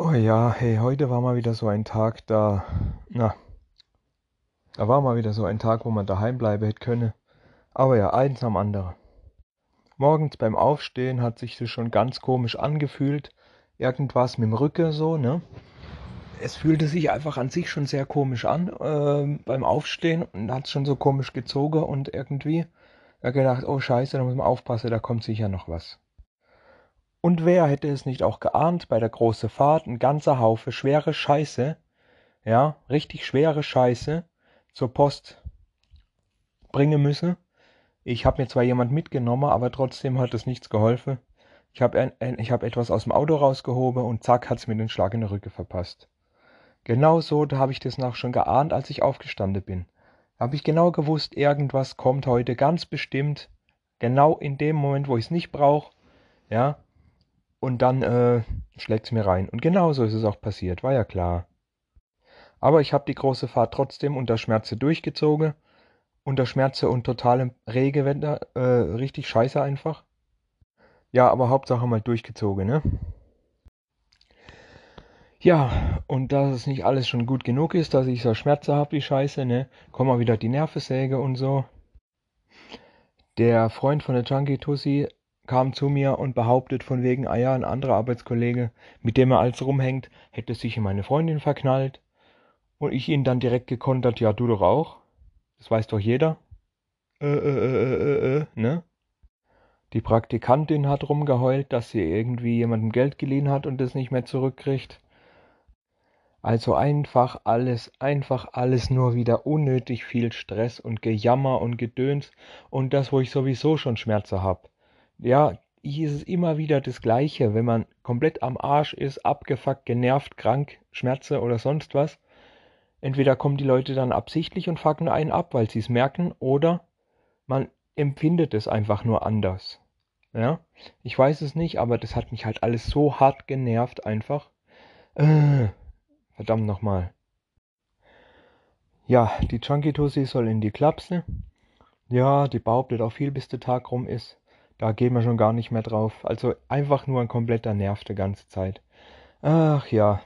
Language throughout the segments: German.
Oh ja, hey, heute war mal wieder so ein Tag, da, na, da war mal wieder so ein Tag, wo man daheim bleiben hätte können. Aber ja, eins am anderen. Morgens beim Aufstehen hat sich das schon ganz komisch angefühlt. Irgendwas mit dem Rücken so, ne? Es fühlte sich einfach an sich schon sehr komisch an äh, beim Aufstehen und hat schon so komisch gezogen und irgendwie da gedacht, oh scheiße, da muss man aufpassen, da kommt sicher noch was. Und wer hätte es nicht auch geahnt, bei der großen Fahrt ein ganzer Haufe schwere Scheiße, ja, richtig schwere Scheiße zur Post bringen müsse. Ich habe mir zwar jemand mitgenommen, aber trotzdem hat es nichts geholfen. Ich habe hab etwas aus dem Auto rausgehoben und zack hat's mir den Schlag in der Rücke verpasst. Genau so, habe ich das noch schon geahnt, als ich aufgestanden bin. Habe ich genau gewusst, irgendwas kommt heute ganz bestimmt, genau in dem Moment, wo ich es nicht brauche, ja, und dann äh, schlägt es mir rein. Und genau so ist es auch passiert, war ja klar. Aber ich habe die große Fahrt trotzdem unter Schmerze durchgezogen. Unter Schmerze und totalem Regewetter. Äh, richtig scheiße einfach. Ja, aber Hauptsache mal durchgezogen, ne? Ja, und dass es nicht alles schon gut genug ist, dass ich so Schmerze habe wie Scheiße, ne? Komm mal wieder die Nervensäge und so. Der Freund von der Junkie Tussi kam zu mir und behauptet von wegen, ah ja, ein anderer Arbeitskollege, mit dem er als rumhängt, hätte sich in meine Freundin verknallt. Und ich ihn dann direkt gekontert, ja, du doch auch. Das weiß doch jeder. Äh, äh, äh, äh, äh, ne? Die Praktikantin hat rumgeheult, dass sie irgendwie jemandem Geld geliehen hat und es nicht mehr zurückkriegt. Also einfach alles, einfach alles nur wieder unnötig viel Stress und Gejammer und Gedöns und das, wo ich sowieso schon Schmerzen hab ja, hier ist es immer wieder das Gleiche, wenn man komplett am Arsch ist, abgefuckt, genervt, krank, Schmerze oder sonst was. Entweder kommen die Leute dann absichtlich und fucken einen ab, weil sie es merken, oder man empfindet es einfach nur anders. Ja, ich weiß es nicht, aber das hat mich halt alles so hart genervt einfach. Äh, verdammt nochmal. Ja, die Chunky Tussi soll in die Klapse. Ja, die behauptet auch viel, bis der Tag rum ist. Da gehen wir schon gar nicht mehr drauf. Also einfach nur ein kompletter Nerv die ganze Zeit. Ach ja.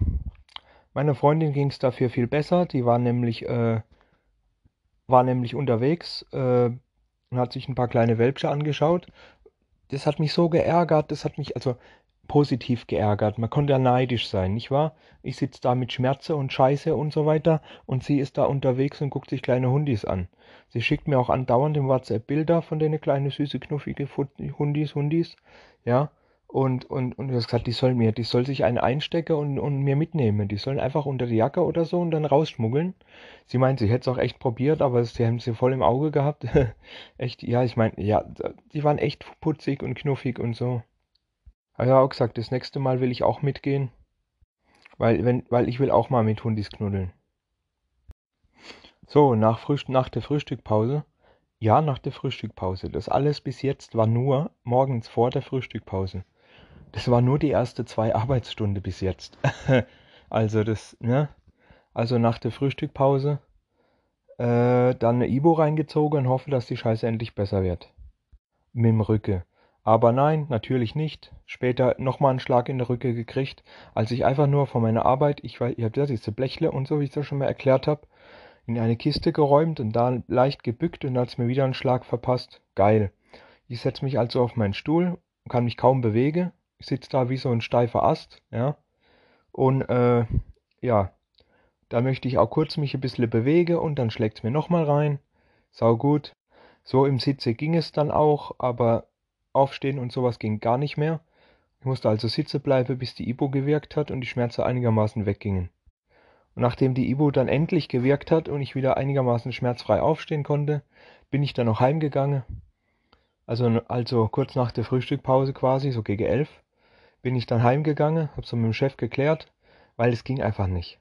Meiner Freundin ging es dafür viel besser. Die war nämlich, äh, war nämlich unterwegs äh, und hat sich ein paar kleine Wälbsche angeschaut. Das hat mich so geärgert. Das hat mich, also positiv geärgert. Man konnte ja neidisch sein, nicht wahr? Ich sitze da mit Schmerze und Scheiße und so weiter und sie ist da unterwegs und guckt sich kleine Hundis an. Sie schickt mir auch andauernd im WhatsApp Bilder von denen kleine süße knuffige Hundis, Hundis, ja. Und, und, und du hast gesagt, die soll mir, die soll sich einen einstecken und, und mir mitnehmen. Die sollen einfach unter die Jacke oder so und dann rausschmuggeln. Sie meint, sie hätte es auch echt probiert, aber sie haben sie voll im Auge gehabt. echt, ja, ich meine, ja, die waren echt putzig und knuffig und so. Ah ja, auch gesagt, das nächste Mal will ich auch mitgehen. Weil, wenn, weil ich will auch mal mit Hundis knuddeln. So, nach, Frühst nach der Frühstückpause. Ja, nach der Frühstückpause. Das alles bis jetzt war nur morgens vor der Frühstückpause. Das war nur die erste zwei Arbeitsstunden bis jetzt. also das, ne? Also nach der Frühstückpause äh, dann eine Ibo reingezogen und hoffe, dass die Scheiße endlich besser wird. Mit dem Rücken. Aber nein, natürlich nicht. Später nochmal einen Schlag in der Rücke gekriegt, als ich einfach nur von meiner Arbeit, ich weiß, ihr habt ja diese Blechle und so, wie ich das schon mal erklärt habe, in eine Kiste geräumt und da leicht gebückt und hat's mir wieder einen Schlag verpasst. Geil. Ich setze mich also auf meinen Stuhl, kann mich kaum bewegen. Ich sitze da wie so ein steifer Ast, ja. Und äh, ja, da möchte ich auch kurz mich ein bisschen bewegen und dann schlägt's mir nochmal rein. Sau gut. So im Sitze ging es dann auch, aber Aufstehen und sowas ging gar nicht mehr. Ich musste also sitzen bleiben, bis die Ibo gewirkt hat und die Schmerzen einigermaßen weggingen. Und nachdem die Ibo dann endlich gewirkt hat und ich wieder einigermaßen schmerzfrei aufstehen konnte, bin ich dann noch heimgegangen. Also, also kurz nach der Frühstückpause quasi, so gegen elf, bin ich dann heimgegangen, habe so mit dem Chef geklärt, weil es ging einfach nicht.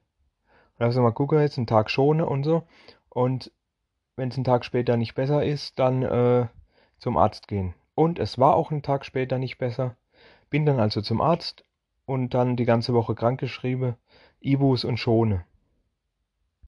Und habe so mal gucken, jetzt einen Tag schone und so. Und wenn es einen Tag später nicht besser ist, dann äh, zum Arzt gehen. Und es war auch einen Tag später nicht besser. Bin dann also zum Arzt und dann die ganze Woche krankgeschrieben, Ibus und Schone.